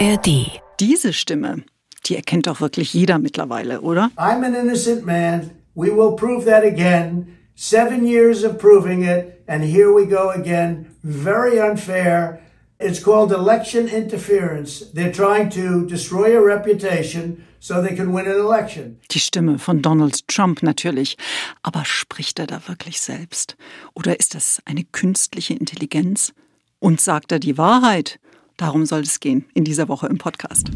ARD. Diese Stimme, die erkennt doch wirklich jeder mittlerweile, oder? I'm an innocent man. We will prove that again. Seven years of proving it, and here we go again. Very unfair. It's called election interference. They're trying to destroy your reputation so they can win an election. Die Stimme von Donald Trump natürlich. Aber spricht er da wirklich selbst? Oder ist das eine künstliche Intelligenz? Und sagt er die Wahrheit? Darum soll es gehen in dieser Woche im Podcast.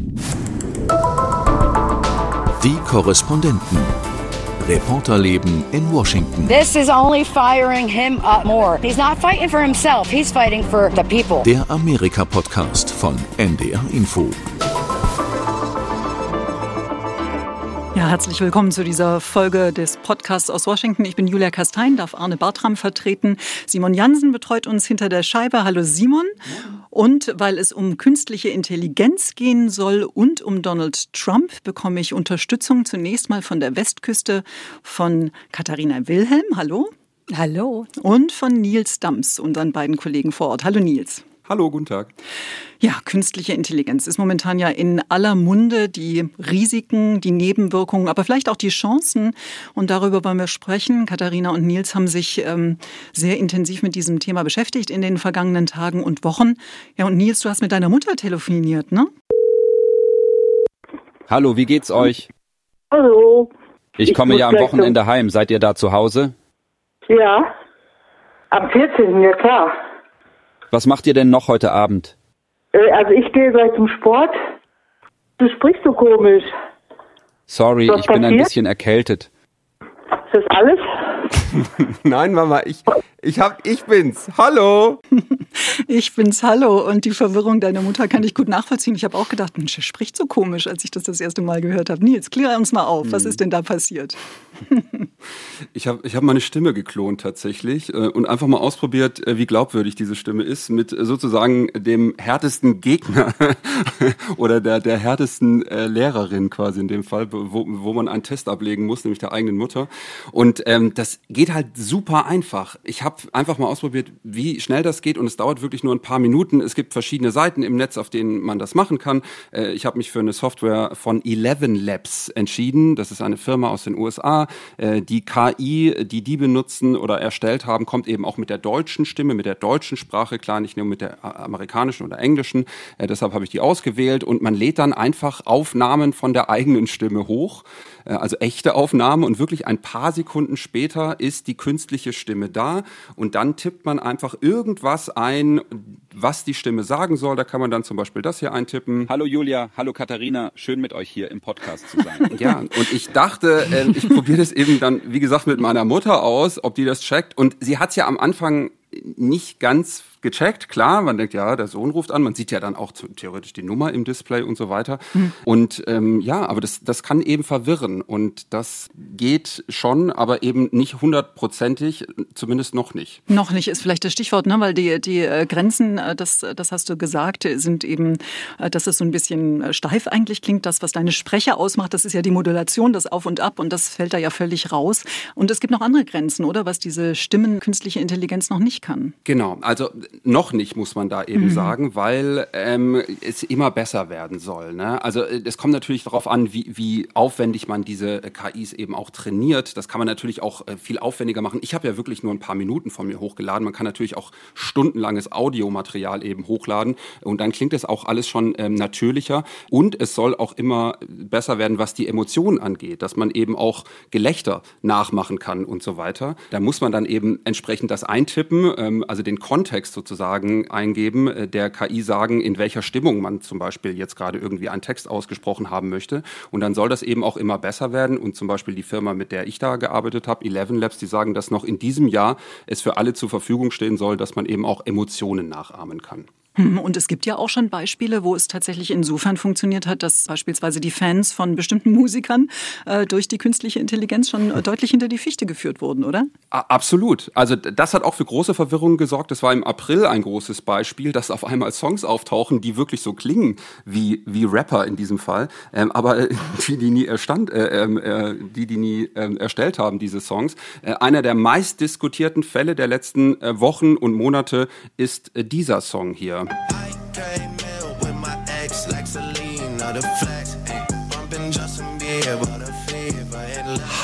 Die Korrespondenten. Reporterleben in Washington. This is only firing him up more. He's not fighting for himself, he's fighting for the people. Der Amerika-Podcast von NDR Info. Ja, herzlich willkommen zu dieser Folge des Podcasts aus Washington. Ich bin Julia Kastein, darf Arne Bartram vertreten. Simon Jansen betreut uns hinter der Scheibe. Hallo Simon. Und weil es um künstliche Intelligenz gehen soll und um Donald Trump, bekomme ich Unterstützung zunächst mal von der Westküste von Katharina Wilhelm. Hallo. Hallo. Und von Nils Dams, unseren beiden Kollegen vor Ort. Hallo Nils. Hallo, guten Tag. Ja, künstliche Intelligenz ist momentan ja in aller Munde. Die Risiken, die Nebenwirkungen, aber vielleicht auch die Chancen. Und darüber wollen wir sprechen. Katharina und Nils haben sich ähm, sehr intensiv mit diesem Thema beschäftigt in den vergangenen Tagen und Wochen. Ja, und Nils, du hast mit deiner Mutter telefoniert, ne? Hallo, wie geht's euch? Hallo. Ich, komme ja am Wochenende heim. Seid ihr da zu Hause? Ja. Am 14. Ja klar. Was macht ihr denn noch heute Abend? Äh, also ich gehe gleich zum Sport. Du sprichst so komisch. Sorry, ich bin ein passiert? bisschen erkältet. Ist das alles? Nein, Mama, ich, ich hab, ich bin's. Hallo. Ich bin's, hallo. Und die Verwirrung deiner Mutter kann ich gut nachvollziehen. Ich habe auch gedacht, Mensch, er spricht so komisch, als ich das das erste Mal gehört habe. Nils, klär uns mal auf. Was ist denn da passiert? Ich habe ich hab meine Stimme geklont tatsächlich äh, und einfach mal ausprobiert, äh, wie glaubwürdig diese Stimme ist mit äh, sozusagen dem härtesten Gegner oder der, der härtesten Lehrerin quasi in dem Fall, wo, wo man einen Test ablegen muss, nämlich der eigenen Mutter. Und ähm, das geht halt super einfach. Ich habe einfach mal ausprobiert, wie schnell das geht und es dauert wirklich nur ein paar Minuten. Es gibt verschiedene Seiten im Netz, auf denen man das machen kann. Äh, ich habe mich für eine Software von Eleven Labs entschieden. Das ist eine Firma aus den USA. Äh, die KI, die die benutzen oder erstellt haben, kommt eben auch mit der deutschen Stimme, mit der deutschen Sprache klar, nicht nur mit der äh, amerikanischen oder englischen. Deshalb habe ich die ausgewählt und man lädt dann einfach Aufnahmen von der eigenen Stimme hoch also echte Aufnahmen und wirklich ein paar Sekunden später ist die künstliche Stimme da und dann tippt man einfach irgendwas ein, was die Stimme sagen soll. Da kann man dann zum Beispiel das hier eintippen. Hallo Julia, hallo Katharina, schön mit euch hier im Podcast zu sein. Ja, und ich dachte, äh, ich probiere das eben dann, wie gesagt, mit meiner Mutter aus, ob die das checkt. Und sie hat's ja am Anfang nicht ganz gecheckt, klar, man denkt, ja, der Sohn ruft an, man sieht ja dann auch theoretisch die Nummer im Display und so weiter. Und ähm, ja, aber das, das kann eben verwirren und das geht schon, aber eben nicht hundertprozentig, zumindest noch nicht. Noch nicht ist vielleicht das Stichwort, ne? weil die, die äh, Grenzen, äh, das, das hast du gesagt, sind eben, äh, dass es so ein bisschen äh, steif eigentlich klingt. Das, was deine Sprecher ausmacht, das ist ja die Modulation, das Auf und Ab und das fällt da ja völlig raus. Und es gibt noch andere Grenzen, oder? Was diese Stimmen, künstliche Intelligenz noch nicht kann. Genau, also noch nicht, muss man da eben sagen, weil ähm, es immer besser werden soll. Ne? Also äh, es kommt natürlich darauf an, wie, wie aufwendig man diese äh, KIs eben auch trainiert. Das kann man natürlich auch äh, viel aufwendiger machen. Ich habe ja wirklich nur ein paar Minuten von mir hochgeladen. Man kann natürlich auch stundenlanges Audiomaterial eben hochladen und dann klingt es auch alles schon ähm, natürlicher. Und es soll auch immer besser werden, was die Emotionen angeht, dass man eben auch Gelächter nachmachen kann und so weiter. Da muss man dann eben entsprechend das eintippen, ähm, also den Kontext sozusagen eingeben, äh, der KI sagen, in welcher Stimmung man zum Beispiel jetzt gerade irgendwie einen Text ausgesprochen haben möchte. Und dann soll das eben auch immer besser werden. Und zum Beispiel die Firma, mit der ich da gearbeitet habe, Eleven Labs, die sagen, dass noch in diesem Jahr es für alle zur Verfügung stehen soll, dass man eben auch Emotionen nachahmen kann. Hm, Und es gibt ja auch schon Beispiele, wo es tatsächlich insofern funktioniert hat, dass beispielsweise die Fans von bestimmten Musikern äh, durch die künstliche Intelligenz schon äh, deutlich hinter die Fichte geführt wurden, oder? Absolut. Also das hat auch für große Verwirrung gesorgt. Das war im April ein großes Beispiel, dass auf einmal Songs auftauchen, die wirklich so klingen wie, wie Rapper in diesem Fall, ähm, aber äh, die, die nie erstand, äh, ähm, äh, die, die nie ähm, erstellt haben, diese Songs. Äh, einer der meist diskutierten Fälle der letzten Wochen und Monate ist dieser Song hier. I came in with my ex, like Selena, the flex, ain't bumping Justin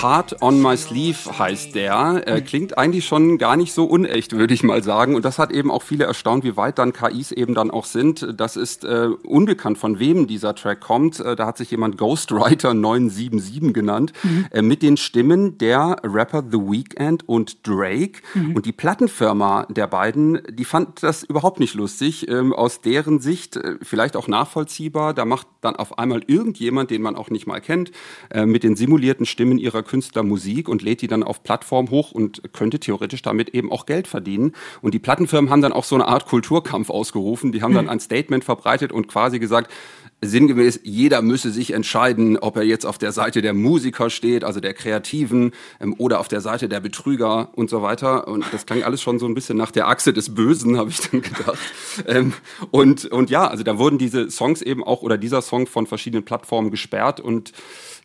Heart on My Sleeve heißt der. Äh, klingt eigentlich schon gar nicht so unecht, würde ich mal sagen. Und das hat eben auch viele erstaunt, wie weit dann KIs eben dann auch sind. Das ist äh, unbekannt, von wem dieser Track kommt. Äh, da hat sich jemand Ghostwriter 977 genannt. Mhm. Äh, mit den Stimmen der Rapper The Weeknd und Drake. Mhm. Und die Plattenfirma der beiden, die fand das überhaupt nicht lustig. Ähm, aus deren Sicht äh, vielleicht auch nachvollziehbar. Da macht dann auf einmal irgendjemand, den man auch nicht mal kennt, äh, mit den simulierten Stimmen ihrer Künstler Musik und lädt die dann auf Plattform hoch und könnte theoretisch damit eben auch Geld verdienen. Und die Plattenfirmen haben dann auch so eine Art Kulturkampf ausgerufen. Die haben dann ein Statement verbreitet und quasi gesagt, sinngemäß, jeder müsse sich entscheiden, ob er jetzt auf der Seite der Musiker steht, also der Kreativen, ähm, oder auf der Seite der Betrüger und so weiter. Und das klang alles schon so ein bisschen nach der Achse des Bösen, habe ich dann gedacht. Ähm, und, und ja, also da wurden diese Songs eben auch, oder dieser Song von verschiedenen Plattformen gesperrt und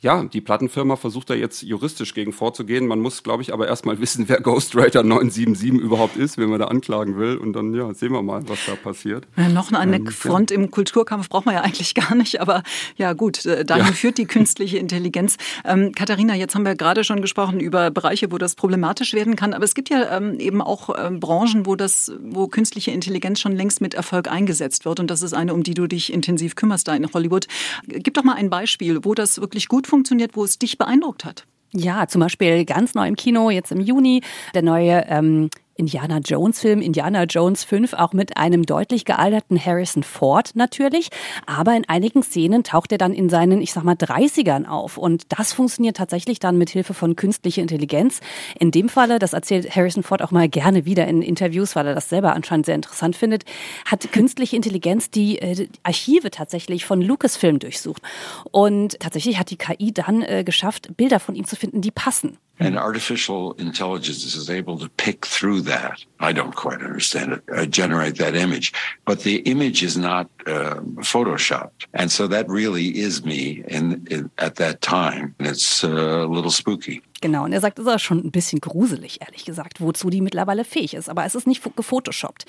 ja, die Plattenfirma versucht da jetzt juristisch gegen vorzugehen. Man muss, glaube ich, aber erstmal wissen, wer Ghostwriter 977 überhaupt ist, wenn man da anklagen will. Und dann ja, sehen wir mal, was da passiert. Ja, noch eine ähm, Front ja. im Kulturkampf braucht man ja eigentlich gar nicht. Aber ja gut, äh, dahin ja. führt die künstliche Intelligenz. Ähm, Katharina, jetzt haben wir gerade schon gesprochen über Bereiche, wo das problematisch werden kann. Aber es gibt ja ähm, eben auch ähm, Branchen, wo das, wo künstliche Intelligenz schon längst mit Erfolg eingesetzt wird. Und das ist eine, um die du dich intensiv kümmerst da in Hollywood. Gib doch mal ein Beispiel, wo das wirklich gut funktioniert, wo es dich beeindruckt hat? Ja, zum Beispiel ganz neu im Kino, jetzt im Juni, der neue ähm, Indiana Jones Film, Indiana Jones 5, auch mit einem deutlich gealterten Harrison Ford natürlich. Aber in einigen Szenen taucht er dann in seinen, ich sag mal, 30ern auf. Und das funktioniert tatsächlich dann mit Hilfe von künstlicher Intelligenz. In dem Falle, das erzählt Harrison Ford auch mal gerne wieder in Interviews, weil er das selber anscheinend sehr interessant findet, hat künstliche Intelligenz die äh, Archive tatsächlich von Lucasfilm durchsucht. Und tatsächlich hat die KI dann äh, geschafft, Bilder von ihm zu finden, die passen. And artificial intelligence is able to pick through that. I don't quite understand it, uh, generate that image. But the image is not uh, photoshopped. And so that really is me in, in, at that time. And it's uh, a little spooky. Genau, und er sagt, es ist schon ein bisschen gruselig, ehrlich gesagt, wozu die mittlerweile fähig ist. Aber es ist nicht gefotoshoppt.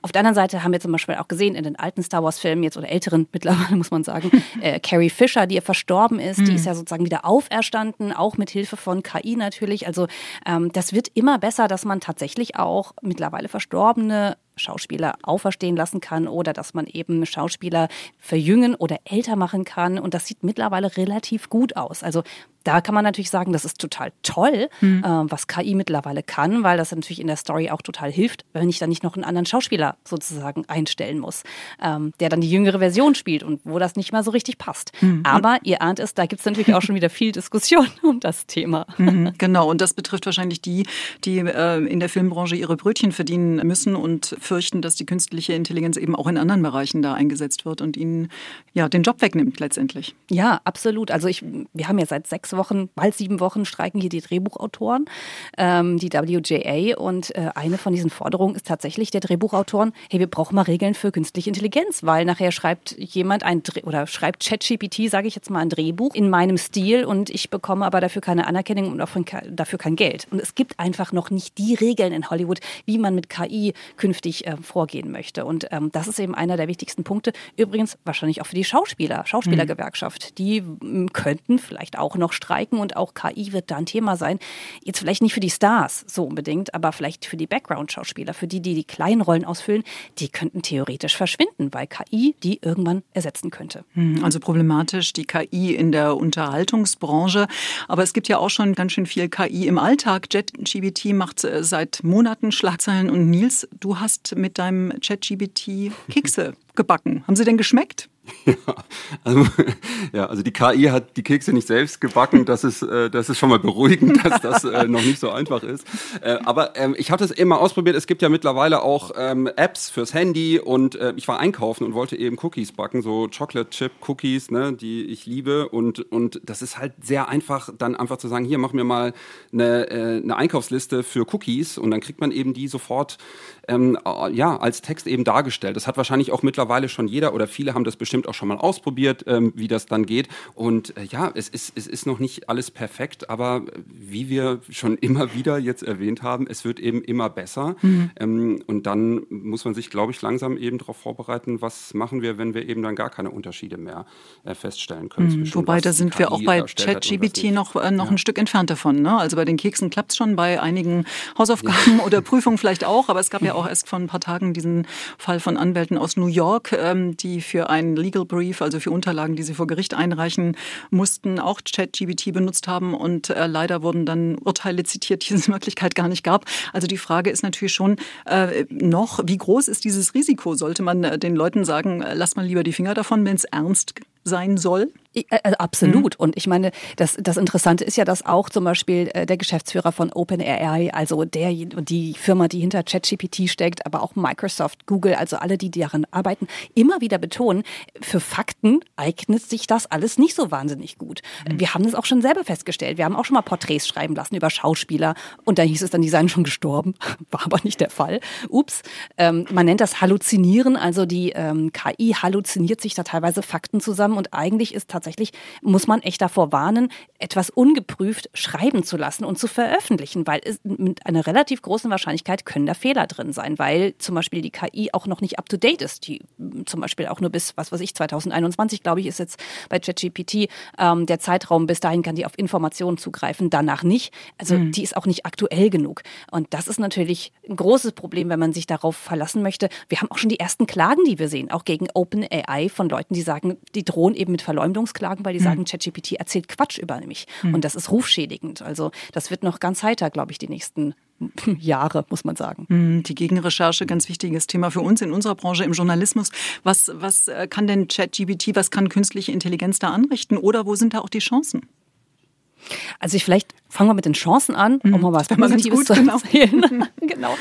Auf der anderen Seite haben wir zum Beispiel auch gesehen in den alten Star Wars-Filmen jetzt oder älteren mittlerweile, muss man sagen, äh, Carrie Fisher, die ja verstorben ist, mhm. die ist ja sozusagen wieder auferstanden, auch mit Hilfe von KI natürlich. Also ähm, das wird immer besser, dass man tatsächlich auch mittlerweile verstorbene Schauspieler auferstehen lassen kann oder dass man eben Schauspieler verjüngen oder älter machen kann. Und das sieht mittlerweile relativ gut aus. Also da kann man natürlich sagen, das ist total toll, mhm. äh, was KI mittlerweile kann, weil das natürlich in der Story auch total hilft, wenn ich dann nicht noch einen anderen Schauspieler sozusagen einstellen muss, ähm, der dann die jüngere Version spielt und wo das nicht mal so richtig passt. Mhm. Aber ihr ahnt es, da gibt es natürlich auch schon wieder viel Diskussion um das Thema. Mhm, genau, und das betrifft wahrscheinlich die, die äh, in der Filmbranche ihre Brötchen verdienen müssen und fürchten, dass die künstliche Intelligenz eben auch in anderen Bereichen da eingesetzt wird und ihnen ja den Job wegnimmt letztendlich. Ja, absolut. Also ich, wir haben ja seit sechs Wochen, bald sieben Wochen streiken hier die Drehbuchautoren, ähm, die WJA und äh, eine von diesen Forderungen ist tatsächlich der Drehbuchautoren, hey, wir brauchen mal Regeln für künstliche Intelligenz, weil nachher schreibt jemand ein oder schreibt ChatGPT, sage ich jetzt mal, ein Drehbuch in meinem Stil und ich bekomme aber dafür keine Anerkennung und auch dafür kein Geld. Und es gibt einfach noch nicht die Regeln in Hollywood, wie man mit KI künftig äh, vorgehen möchte. Und ähm, das ist eben einer der wichtigsten Punkte. Übrigens wahrscheinlich auch für die Schauspieler, Schauspielergewerkschaft. Die könnten vielleicht auch noch streiken und auch KI wird da ein Thema sein. Jetzt vielleicht nicht für die Stars so unbedingt, aber vielleicht für die Background-Schauspieler, für die, die die kleinen Rollen ausfüllen, die könnten theoretisch verschwinden, weil KI die irgendwann ersetzen könnte. Hm, also problematisch die KI in der Unterhaltungsbranche. Aber es gibt ja auch schon ganz schön viel KI im Alltag. JetGBT macht äh, seit Monaten Schlagzeilen und Nils, du hast mit deinem ChatGBT Kekse gebacken. Haben sie denn geschmeckt? Ja also, ja, also die KI hat die Kekse nicht selbst gebacken. Das ist, äh, das ist schon mal beruhigend, dass das äh, noch nicht so einfach ist. Äh, aber ähm, ich habe das immer ausprobiert. Es gibt ja mittlerweile auch ähm, Apps fürs Handy und äh, ich war einkaufen und wollte eben Cookies backen, so Chocolate Chip Cookies, ne, die ich liebe. Und, und das ist halt sehr einfach, dann einfach zu sagen, hier mach mir mal eine, äh, eine Einkaufsliste für Cookies und dann kriegt man eben die sofort ähm, ja als Text eben dargestellt. Das hat wahrscheinlich auch mittlerweile schon jeder oder viele haben das bestimmt bestimmt auch schon mal ausprobiert, ähm, wie das dann geht. Und äh, ja, es ist, es ist noch nicht alles perfekt, aber wie wir schon immer wieder jetzt erwähnt haben, es wird eben immer besser. Mhm. Ähm, und dann muss man sich, glaube ich, langsam eben darauf vorbereiten, was machen wir, wenn wir eben dann gar keine Unterschiede mehr äh, feststellen können. Mhm. Wobei, da sind wir auch bei ChatGBT noch, äh, noch ja. ein Stück entfernt davon. Ne? Also bei den Keksen klappt es schon, bei einigen Hausaufgaben ja. oder Prüfungen vielleicht auch, aber es gab ja auch erst vor ein paar Tagen diesen Fall von Anwälten aus New York, ähm, die für einen Legal Brief, also für Unterlagen, die sie vor Gericht einreichen mussten, auch ChatGBT benutzt haben und äh, leider wurden dann Urteile zitiert, die es in Wirklichkeit gar nicht gab. Also die Frage ist natürlich schon äh, noch, wie groß ist dieses Risiko? Sollte man äh, den Leuten sagen, äh, lasst mal lieber die Finger davon, wenn es ernst sein soll? Also absolut. Mhm. Und ich meine, das, das Interessante ist ja, dass auch zum Beispiel äh, der Geschäftsführer von OpenAI, also der, die Firma, die hinter ChatGPT steckt, aber auch Microsoft, Google, also alle, die daran arbeiten, immer wieder betonen, für Fakten eignet sich das alles nicht so wahnsinnig gut. Mhm. Wir haben das auch schon selber festgestellt. Wir haben auch schon mal Porträts schreiben lassen über Schauspieler und da hieß es dann, die seien schon gestorben. War aber nicht der Fall. Ups. Ähm, man nennt das Halluzinieren, also die ähm, KI halluziniert sich da teilweise Fakten zusammen und eigentlich ist tatsächlich muss man echt davor warnen, etwas ungeprüft schreiben zu lassen und zu veröffentlichen, weil es mit einer relativ großen Wahrscheinlichkeit können da Fehler drin sein, weil zum Beispiel die KI auch noch nicht up to date ist. Die zum Beispiel auch nur bis, was weiß ich, 2021, glaube ich, ist jetzt bei ChatGPT ähm, der Zeitraum. Bis dahin kann die auf Informationen zugreifen, danach nicht. Also mhm. die ist auch nicht aktuell genug. Und das ist natürlich ein großes Problem, wenn man sich darauf verlassen möchte. Wir haben auch schon die ersten Klagen, die wir sehen, auch gegen OpenAI von Leuten, die sagen, die drohen eben mit Verleumdungs klagen, weil die hm. sagen, ChatGPT erzählt Quatsch über mich. Mhm. Und das ist rufschädigend. Also das wird noch ganz heiter, glaube ich, die nächsten Jahre, muss man sagen. Hm, die Gegenrecherche, ganz wichtiges Thema für uns in unserer Branche im Journalismus. Was, was äh, kann denn ChatGPT, was kann künstliche Intelligenz da anrichten? Oder wo sind da auch die Chancen? Also ich vielleicht fangen wir mit den Chancen an, um mhm. mal was Positives gut, zu genau. erzählen. genau.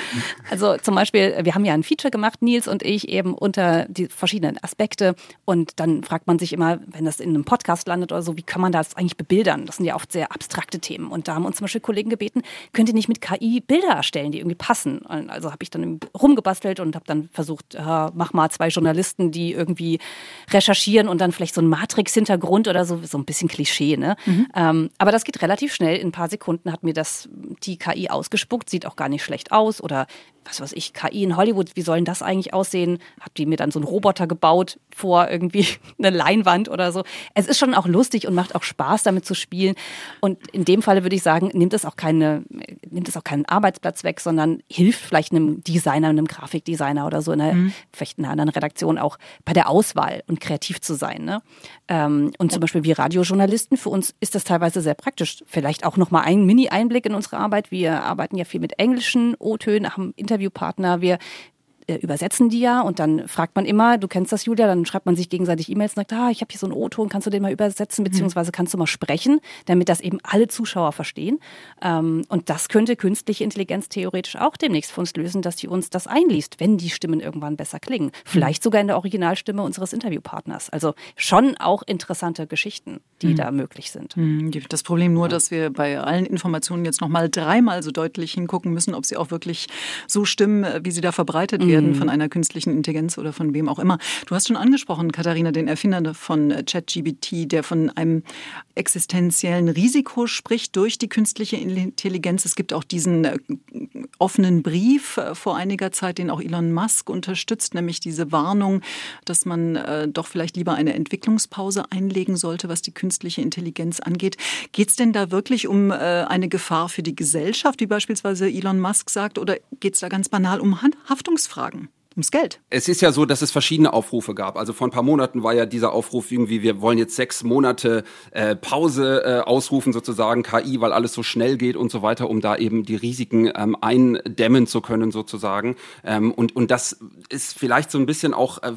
Also zum Beispiel, wir haben ja ein Feature gemacht, Nils und ich, eben unter die verschiedenen Aspekte. Und dann fragt man sich immer, wenn das in einem Podcast landet oder so, wie kann man das eigentlich bebildern? Das sind ja oft sehr abstrakte Themen. Und da haben uns zum Beispiel Kollegen gebeten, könnt ihr nicht mit KI Bilder erstellen, die irgendwie passen? Also habe ich dann rumgebastelt und habe dann versucht, äh, mach mal zwei Journalisten, die irgendwie recherchieren und dann vielleicht so ein Matrix-Hintergrund oder so, so ein bisschen Klischee. Ne? Mhm. Ähm, aber das geht relativ schnell in ein paar paar Sekunden hat mir das die KI ausgespuckt, sieht auch gar nicht schlecht aus oder was weiß ich, KI in Hollywood, wie soll denn das eigentlich aussehen? Hat die mir dann so einen Roboter gebaut vor irgendwie eine Leinwand oder so. Es ist schon auch lustig und macht auch Spaß, damit zu spielen. Und in dem Falle würde ich sagen, nimmt es auch keine, nimmt es auch keinen Arbeitsplatz weg, sondern hilft vielleicht einem Designer, einem Grafikdesigner oder so in einer, mhm. vielleicht in einer anderen Redaktion auch bei der Auswahl und kreativ zu sein. Ne? Ähm, und zum Beispiel wir Radiojournalisten, für uns ist das teilweise sehr praktisch. Vielleicht auch nochmal ein Mini-Einblick in unsere Arbeit. Wir arbeiten ja viel mit englischen O-Tönen, haben Interviewpartner. Wir äh, übersetzen die ja und dann fragt man immer, du kennst das Julia, dann schreibt man sich gegenseitig E-Mails und sagt, ah, ich habe hier so einen O-Ton, kannst du den mal übersetzen, mhm. beziehungsweise kannst du mal sprechen, damit das eben alle Zuschauer verstehen. Ähm, und das könnte künstliche Intelligenz theoretisch auch demnächst für uns lösen, dass sie uns das einliest, wenn die Stimmen irgendwann besser klingen. Vielleicht sogar in der Originalstimme unseres Interviewpartners. Also schon auch interessante Geschichten, die mhm. da möglich sind. Mhm. Das Problem nur, dass wir bei allen Informationen jetzt nochmal dreimal so deutlich hingucken müssen, ob sie auch wirklich so stimmen, wie sie da verbreitet werden werden mhm. von einer künstlichen Intelligenz oder von wem auch immer. Du hast schon angesprochen, Katharina, den Erfinder von ChatGBT, der von einem existenziellen Risiko spricht durch die künstliche Intelligenz. Es gibt auch diesen äh, offenen Brief äh, vor einiger Zeit, den auch Elon Musk unterstützt, nämlich diese Warnung, dass man äh, doch vielleicht lieber eine Entwicklungspause einlegen sollte, was die künstliche Intelligenz angeht. Geht es denn da wirklich um eine Gefahr für die Gesellschaft, wie beispielsweise Elon Musk sagt, oder geht es da ganz banal um Haftungsfragen? Fragen ums Geld. Es ist ja so, dass es verschiedene Aufrufe gab. Also vor ein paar Monaten war ja dieser Aufruf irgendwie, wir wollen jetzt sechs Monate äh, Pause äh, ausrufen, sozusagen KI, weil alles so schnell geht und so weiter, um da eben die Risiken ähm, eindämmen zu können, sozusagen. Ähm, und, und das ist vielleicht so ein bisschen auch äh,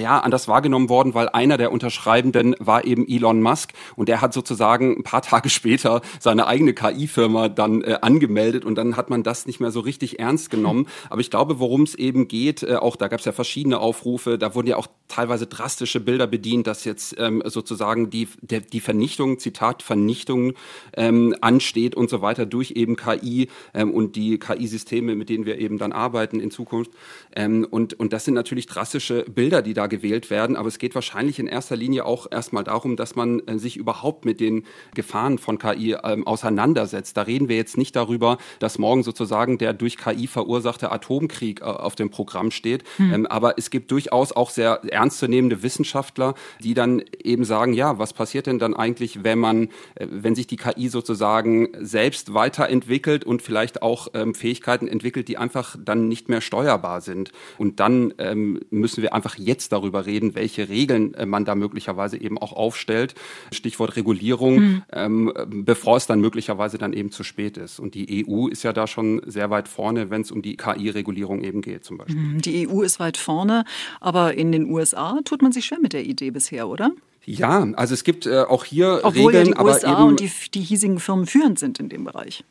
ja, anders wahrgenommen worden, weil einer der Unterschreibenden war eben Elon Musk und der hat sozusagen ein paar Tage später seine eigene KI-Firma dann äh, angemeldet und dann hat man das nicht mehr so richtig ernst genommen. Aber ich glaube, worum es eben geht, äh, auch da gab es ja verschiedene Aufrufe, da wurden ja auch teilweise drastische Bilder bedient, dass jetzt ähm, sozusagen die, der, die Vernichtung, Zitat, Vernichtung ähm, ansteht und so weiter durch eben KI ähm, und die KI-Systeme, mit denen wir eben dann arbeiten in Zukunft. Ähm, und, und das sind natürlich drastische Bilder, die da gewählt werden, aber es geht wahrscheinlich in erster Linie auch erstmal darum, dass man äh, sich überhaupt mit den Gefahren von KI ähm, auseinandersetzt. Da reden wir jetzt nicht darüber, dass morgen sozusagen der durch KI verursachte Atomkrieg äh, auf dem Programm steht, hm. ähm, aber es gibt durchaus auch sehr ernstzunehmende Wissenschaftler, die dann eben sagen, ja, was passiert denn dann eigentlich, wenn man, äh, wenn sich die KI sozusagen selbst weiterentwickelt und vielleicht auch ähm, Fähigkeiten entwickelt, die einfach dann nicht mehr steuerbar sind. Und dann ähm, müssen wir einfach jetzt darüber reden, welche Regeln äh, man da möglicherweise eben auch aufstellt. Stichwort Regulierung, mhm. ähm, bevor es dann möglicherweise dann eben zu spät ist. Und die EU ist ja da schon sehr weit vorne, wenn es um die KI-Regulierung eben geht zum Beispiel. Mhm. Die EU ist weit vorne, aber in den USA tut man sich schwer mit der Idee bisher, oder? Ja, also es gibt äh, auch hier Obwohl Regeln, ja die USA aber eben und die, die hiesigen Firmen führend sind in dem Bereich.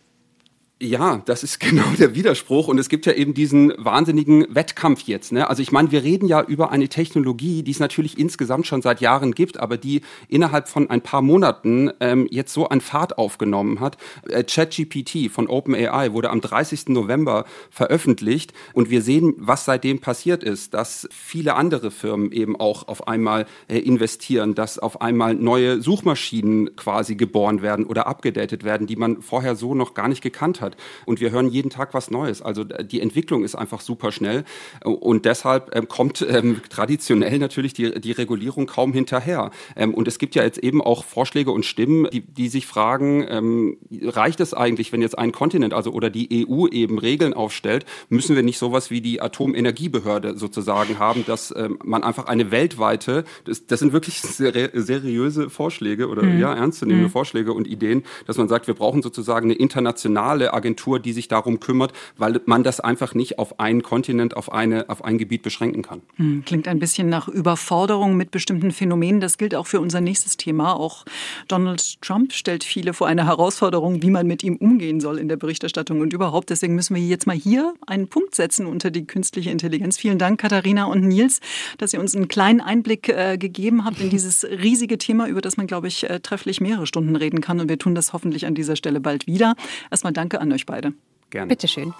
Ja, das ist genau der Widerspruch. Und es gibt ja eben diesen wahnsinnigen Wettkampf jetzt. Ne? Also ich meine, wir reden ja über eine Technologie, die es natürlich insgesamt schon seit Jahren gibt, aber die innerhalb von ein paar Monaten ähm, jetzt so an Fahrt aufgenommen hat. Äh, ChatGPT von OpenAI wurde am 30. November veröffentlicht. Und wir sehen, was seitdem passiert ist, dass viele andere Firmen eben auch auf einmal äh, investieren, dass auf einmal neue Suchmaschinen quasi geboren werden oder abgedatet werden, die man vorher so noch gar nicht gekannt hat. Und wir hören jeden Tag was Neues. Also äh, die Entwicklung ist einfach super schnell. Und deshalb ähm, kommt ähm, traditionell natürlich die, die Regulierung kaum hinterher. Ähm, und es gibt ja jetzt eben auch Vorschläge und Stimmen, die, die sich fragen, ähm, reicht es eigentlich, wenn jetzt ein Kontinent, also oder die EU eben Regeln aufstellt, müssen wir nicht sowas wie die Atomenergiebehörde sozusagen haben, dass ähm, man einfach eine weltweite, das, das sind wirklich seri seriöse Vorschläge oder mhm. ja, ernstzunehmende mhm. Vorschläge und Ideen, dass man sagt, wir brauchen sozusagen eine internationale Agentur, die sich darum kümmert, weil man das einfach nicht auf einen Kontinent, auf, eine, auf ein Gebiet beschränken kann. Hm, klingt ein bisschen nach Überforderung mit bestimmten Phänomenen. Das gilt auch für unser nächstes Thema. Auch Donald Trump stellt viele vor eine Herausforderung, wie man mit ihm umgehen soll in der Berichterstattung und überhaupt. Deswegen müssen wir jetzt mal hier einen Punkt setzen unter die künstliche Intelligenz. Vielen Dank, Katharina und Nils, dass ihr uns einen kleinen Einblick äh, gegeben habt in dieses riesige Thema, über das man, glaube ich, äh, trefflich mehrere Stunden reden kann. Und wir tun das hoffentlich an dieser Stelle bald wieder. Erstmal danke an euch beide. Gerne. Bitteschön.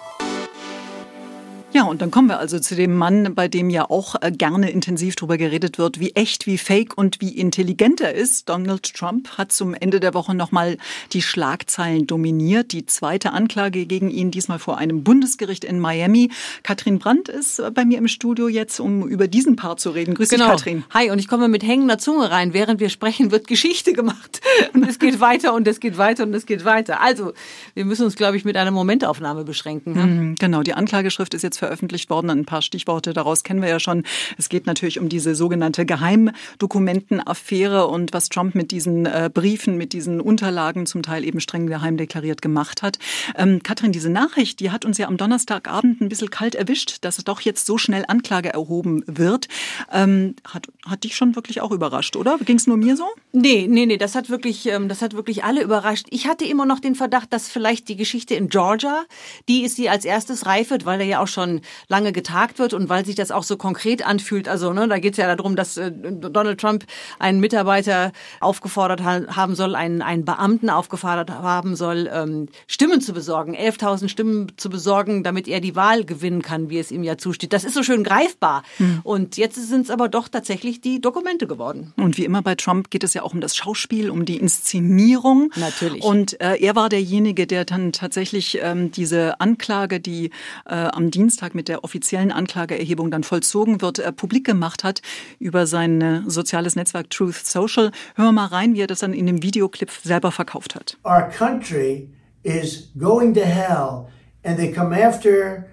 Ja, und dann kommen wir also zu dem Mann, bei dem ja auch äh, gerne intensiv darüber geredet wird, wie echt, wie fake und wie intelligent er ist. Donald Trump hat zum Ende der Woche nochmal die Schlagzeilen dominiert. Die zweite Anklage gegen ihn, diesmal vor einem Bundesgericht in Miami. Katrin Brandt ist äh, bei mir im Studio jetzt, um über diesen Part zu reden. Grüß genau. dich, Katrin. Hi, und ich komme mit hängender Zunge rein. Während wir sprechen, wird Geschichte gemacht. Und es geht weiter und es geht weiter und es geht weiter. Also, wir müssen uns, glaube ich, mit einer Momentaufnahme beschränken. Ne? Genau, die Anklageschrift ist jetzt veröffentlicht worden. Ein paar Stichworte daraus kennen wir ja schon. Es geht natürlich um diese sogenannte Geheimdokumentenaffäre und was Trump mit diesen äh, Briefen, mit diesen Unterlagen zum Teil eben streng geheim deklariert gemacht hat. Ähm, Katrin, diese Nachricht, die hat uns ja am Donnerstagabend ein bisschen kalt erwischt, dass doch jetzt so schnell Anklage erhoben wird. Ähm, hat, hat dich schon wirklich auch überrascht, oder? Ging es nur mir so? Nee, nee, nee, das hat wirklich, ähm, das hat wirklich alle überrascht. Ich hatte immer noch den Verdacht, dass vielleicht die Geschichte in Georgia, die ist sie als erstes reif wird, weil er ja auch schon lange getagt wird und weil sich das auch so konkret anfühlt. Also ne, da geht es ja darum, dass äh, Donald Trump einen Mitarbeiter aufgefordert ha haben soll, einen, einen Beamten aufgefordert haben soll, ähm, Stimmen zu besorgen, 11.000 Stimmen zu besorgen, damit er die Wahl gewinnen kann, wie es ihm ja zusteht. Das ist so schön greifbar. Hm. Und jetzt sind es aber doch tatsächlich die Dokumente geworden. Und wie immer bei Trump geht es ja auch um das Schauspiel, um die Inszenierung. Natürlich. Und äh, er war derjenige, der dann tatsächlich ähm, diese Anklage, die äh, am Dienstag mit der offiziellen Anklageerhebung dann vollzogen wird, äh, publik gemacht hat über sein äh, soziales Netzwerk Truth Social. Hören wir mal rein, wie er das dann in dem Videoclip selber verkauft hat. Our country is going to hell and they come after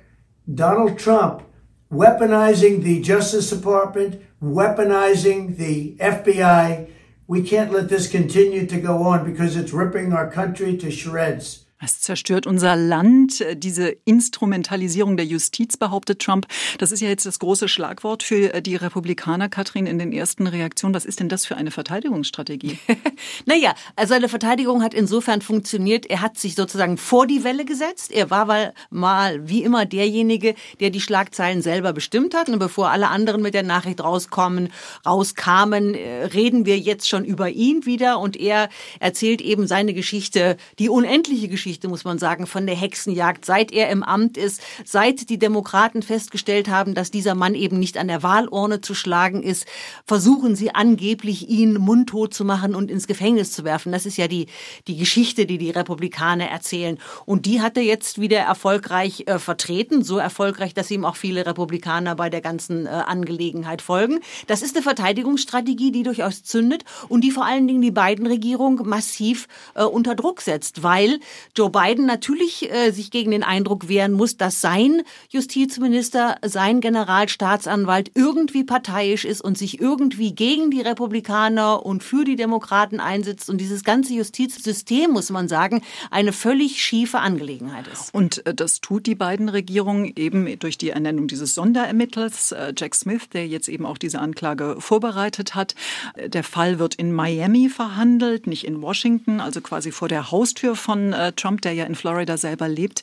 Donald Trump weaponizing the Justice Department, weaponizing the FBI. We can't let this continue to go on because it's ripping our country to shreds. Es zerstört unser Land. Diese Instrumentalisierung der Justiz, behauptet Trump. Das ist ja jetzt das große Schlagwort für die Republikaner, Katrin, in den ersten Reaktionen. Was ist denn das für eine Verteidigungsstrategie? naja, also seine Verteidigung hat insofern funktioniert. Er hat sich sozusagen vor die Welle gesetzt. Er war mal, mal wie immer derjenige, der die Schlagzeilen selber bestimmt hat. Und bevor alle anderen mit der Nachricht rauskommen, rauskamen, äh, reden wir jetzt schon über ihn wieder. Und er erzählt eben seine Geschichte, die unendliche Geschichte Geschichte, muss man sagen, von der Hexenjagd, seit er im Amt ist, seit die Demokraten festgestellt haben, dass dieser Mann eben nicht an der Wahlurne zu schlagen ist, versuchen sie angeblich, ihn mundtot zu machen und ins Gefängnis zu werfen. Das ist ja die, die Geschichte, die die Republikaner erzählen. Und die hat er jetzt wieder erfolgreich äh, vertreten, so erfolgreich, dass ihm auch viele Republikaner bei der ganzen äh, Angelegenheit folgen. Das ist eine Verteidigungsstrategie, die durchaus zündet und die vor allen Dingen die beiden Regierung massiv äh, unter Druck setzt, weil Joe Biden natürlich äh, sich gegen den Eindruck wehren muss, dass sein Justizminister, sein Generalstaatsanwalt irgendwie parteiisch ist und sich irgendwie gegen die Republikaner und für die Demokraten einsetzt. Und dieses ganze Justizsystem, muss man sagen, eine völlig schiefe Angelegenheit ist. Und äh, das tut die beiden Regierungen eben durch die Ernennung dieses Sonderermittlers, äh, Jack Smith, der jetzt eben auch diese Anklage vorbereitet hat. Äh, der Fall wird in Miami verhandelt, nicht in Washington, also quasi vor der Haustür von Trump Trump, der ja in Florida selber lebt.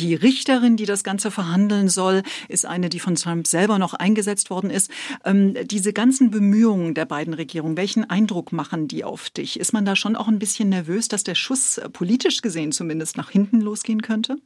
Die Richterin, die das Ganze verhandeln soll, ist eine, die von Trump selber noch eingesetzt worden ist. Ähm, diese ganzen Bemühungen der beiden Regierungen, welchen Eindruck machen die auf dich? Ist man da schon auch ein bisschen nervös, dass der Schuss äh, politisch gesehen zumindest nach hinten losgehen könnte?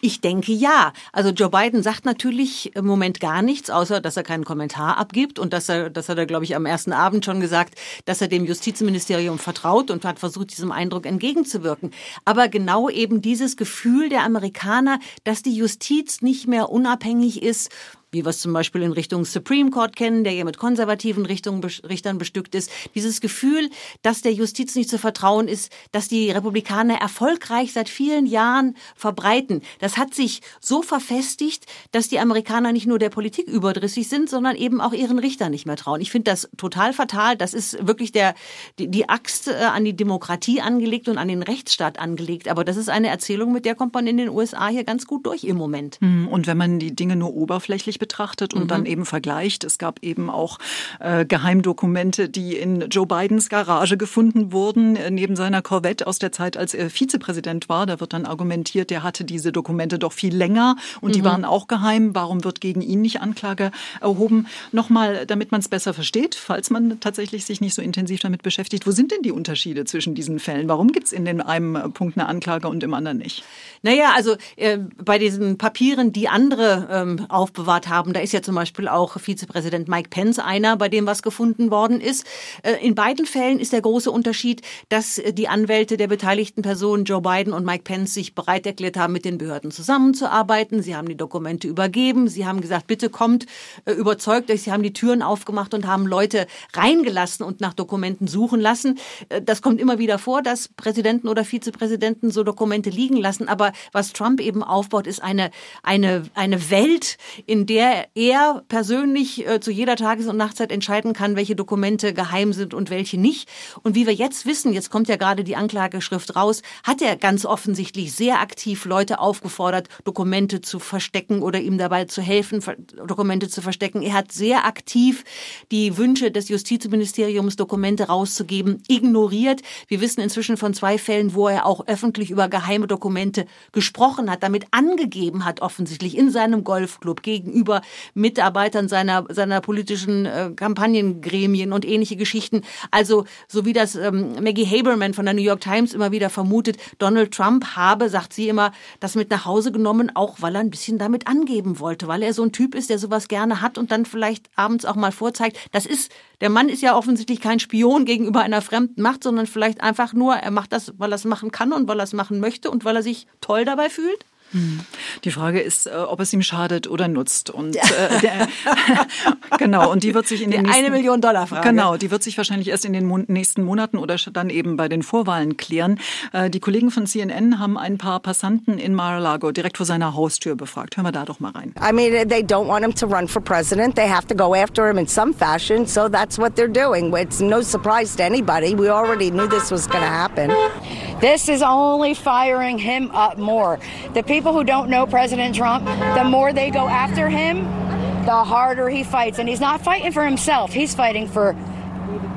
Ich denke ja. Also Joe Biden sagt natürlich im Moment gar nichts, außer dass er keinen Kommentar abgibt und dass er, das hat er, glaube ich, am ersten Abend schon gesagt, dass er dem Justizministerium vertraut und hat versucht, diesem Eindruck entgegenzuwirken. Aber genau eben dieses Gefühl der Amerikaner, dass die Justiz nicht mehr unabhängig ist wie wir es zum Beispiel in Richtung Supreme Court kennen, der ja mit konservativen Richtungen, Richtern bestückt ist. Dieses Gefühl, dass der Justiz nicht zu vertrauen ist, dass die Republikaner erfolgreich seit vielen Jahren verbreiten. Das hat sich so verfestigt, dass die Amerikaner nicht nur der Politik überdrüssig sind, sondern eben auch ihren Richtern nicht mehr trauen. Ich finde das total fatal. Das ist wirklich der, die, die Axt äh, an die Demokratie angelegt und an den Rechtsstaat angelegt. Aber das ist eine Erzählung, mit der kommt man in den USA hier ganz gut durch im Moment. Hm, und wenn man die Dinge nur oberflächlich betrachtet und mhm. dann eben vergleicht. Es gab eben auch äh, Geheimdokumente, die in Joe Bidens Garage gefunden wurden, äh, neben seiner Corvette aus der Zeit, als er Vizepräsident war. Da wird dann argumentiert, der hatte diese Dokumente doch viel länger und mhm. die waren auch geheim. Warum wird gegen ihn nicht Anklage erhoben? Nochmal, damit man es besser versteht, falls man tatsächlich sich nicht so intensiv damit beschäftigt, wo sind denn die Unterschiede zwischen diesen Fällen? Warum gibt es in dem einen Punkt eine Anklage und im anderen nicht? Naja, also äh, bei diesen Papieren, die andere ähm, aufbewahrt haben, da ist ja zum Beispiel auch Vizepräsident Mike Pence einer, bei dem was gefunden worden ist. Äh, in beiden Fällen ist der große Unterschied, dass äh, die Anwälte der beteiligten Personen, Joe Biden und Mike Pence, sich bereit erklärt haben, mit den Behörden zusammenzuarbeiten. Sie haben die Dokumente übergeben. Sie haben gesagt, bitte kommt, äh, überzeugt euch. Sie haben die Türen aufgemacht und haben Leute reingelassen und nach Dokumenten suchen lassen. Das kommt immer wieder vor, dass Präsidenten oder Vizepräsidenten so Dokumente liegen lassen. Aber was Trump eben aufbaut, ist eine, eine, eine Welt, in der er persönlich äh, zu jeder Tages- und Nachtzeit entscheiden kann, welche Dokumente geheim sind und welche nicht. Und wie wir jetzt wissen, jetzt kommt ja gerade die Anklageschrift raus, hat er ganz offensichtlich sehr aktiv Leute aufgefordert, Dokumente zu verstecken oder ihm dabei zu helfen, Dokumente zu verstecken. Er hat sehr aktiv die Wünsche des Justizministeriums, Dokumente rauszugeben, ignoriert. Wir wissen inzwischen von zwei Fällen, wo er auch öffentlich über geheime Dokumente gesprochen hat, damit angegeben hat, offensichtlich in seinem Golfclub gegenüber Mitarbeitern seiner, seiner politischen äh, Kampagnengremien und ähnliche Geschichten. Also, so wie das ähm, Maggie Haberman von der New York Times immer wieder vermutet, Donald Trump habe, sagt sie immer, das mit nach Hause genommen, auch weil er ein bisschen damit angeben wollte, weil er so ein Typ ist, der sowas gerne hat und dann vielleicht abends auch mal vorzeigt. Das ist, der Mann ist ja offensichtlich kein Spion gegenüber einer fremden Macht, sondern vielleicht einfach nur, er macht das, weil er es machen kann und weil er es machen möchte und weil er sich toll dabei fühlt? Hm. Die Frage ist, äh, ob es ihm schadet oder nutzt. Und äh, der, genau, und die wird sich in den die nächsten, eine Million Dollar Frage. Genau, die wird sich wahrscheinlich erst in den Mon nächsten Monaten oder dann eben bei den Vorwahlen klären. Äh, die Kollegen von CNN haben ein paar Passanten in Mar-a-Lago direkt vor seiner Haustür befragt. Hören wir da doch mal rein. I mean, they don't want him to run for president. They have to go after him in some fashion. So that's what they're doing. It's no surprise to anybody. We already knew this was going to happen. This is only firing him up more. The people who don't know President Trump, the more they go after him, the harder he fights. And he's not fighting for himself, he's fighting for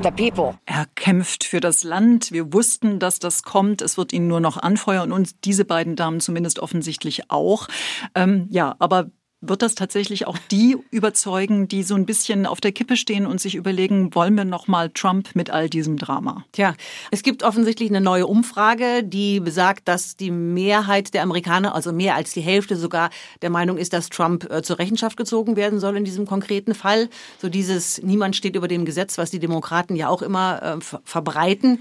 the people. Er kämpft für das Land. Wir wussten, dass das kommt. Es wird ihn nur noch anfeuern und diese beiden Damen zumindest offensichtlich auch. Ähm, ja, aber wird das tatsächlich auch die überzeugen, die so ein bisschen auf der Kippe stehen und sich überlegen, wollen wir noch mal Trump mit all diesem Drama? Tja, es gibt offensichtlich eine neue Umfrage, die besagt, dass die Mehrheit der Amerikaner, also mehr als die Hälfte sogar, der Meinung ist, dass Trump äh, zur Rechenschaft gezogen werden soll in diesem konkreten Fall. So dieses Niemand steht über dem Gesetz, was die Demokraten ja auch immer äh, verbreiten.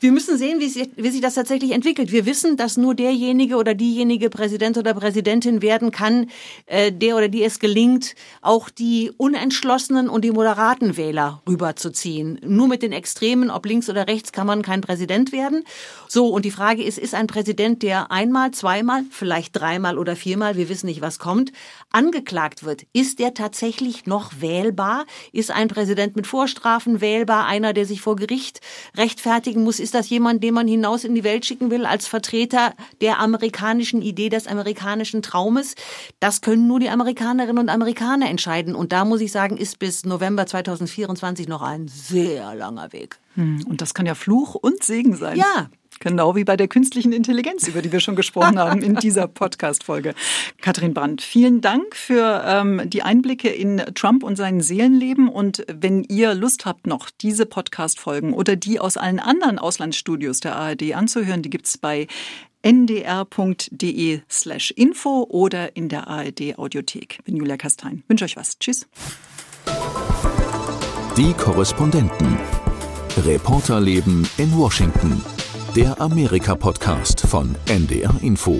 Wir müssen sehen, wie sich, wie sich das tatsächlich entwickelt. Wir wissen, dass nur derjenige oder diejenige Präsident oder Präsidentin werden kann, äh, der oder die es gelingt, auch die unentschlossenen und die moderaten Wähler rüberzuziehen. Nur mit den Extremen, ob links oder rechts, kann man kein Präsident werden. So, und die Frage ist, ist ein Präsident, der einmal, zweimal, vielleicht dreimal oder viermal, wir wissen nicht, was kommt, angeklagt wird, ist der tatsächlich noch wählbar? Ist ein Präsident mit Vorstrafen wählbar? Einer, der sich vor Gericht rechtfertigen muss? Ist das jemand, den man hinaus in die Welt schicken will als Vertreter der amerikanischen Idee, des amerikanischen Traumes? Das können nur die Amerikanerinnen und Amerikaner entscheiden. Und da muss ich sagen, ist bis November 2024 noch ein sehr langer Weg. Hm, und das kann ja Fluch und Segen sein. Ja, Genau wie bei der künstlichen Intelligenz, über die wir schon gesprochen haben in dieser Podcast-Folge. Katrin Brandt, vielen Dank für ähm, die Einblicke in Trump und sein Seelenleben. Und wenn ihr Lust habt, noch diese Podcast-Folgen oder die aus allen anderen Auslandsstudios der ARD anzuhören, die gibt's bei ndr.de slash info oder in der ARD Audiothek. Ich bin Julia Kastein. Wünsche euch was. Tschüss. Die Korrespondenten. Reporterleben in Washington. Der Amerika-Podcast von NDR Info.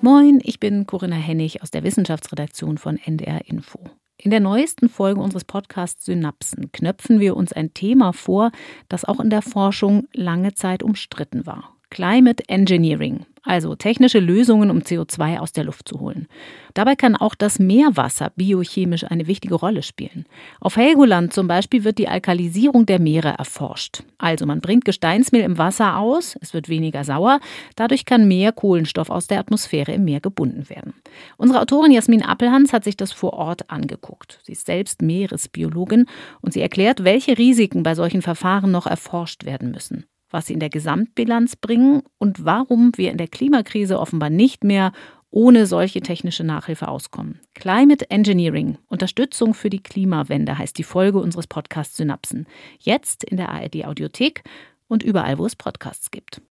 Moin, ich bin Corinna Hennig aus der Wissenschaftsredaktion von NDR Info. In der neuesten Folge unseres Podcasts Synapsen knöpfen wir uns ein Thema vor, das auch in der Forschung lange Zeit umstritten war. Climate Engineering, also technische Lösungen, um CO2 aus der Luft zu holen. Dabei kann auch das Meerwasser biochemisch eine wichtige Rolle spielen. Auf Helgoland zum Beispiel wird die Alkalisierung der Meere erforscht. Also man bringt Gesteinsmehl im Wasser aus, es wird weniger sauer, dadurch kann mehr Kohlenstoff aus der Atmosphäre im Meer gebunden werden. Unsere Autorin Jasmin Appelhans hat sich das vor Ort angeguckt. Sie ist selbst Meeresbiologin und sie erklärt, welche Risiken bei solchen Verfahren noch erforscht werden müssen was sie in der Gesamtbilanz bringen und warum wir in der Klimakrise offenbar nicht mehr ohne solche technische Nachhilfe auskommen. Climate Engineering, Unterstützung für die Klimawende heißt die Folge unseres Podcasts Synapsen. Jetzt in der ARD Audiothek und überall, wo es Podcasts gibt.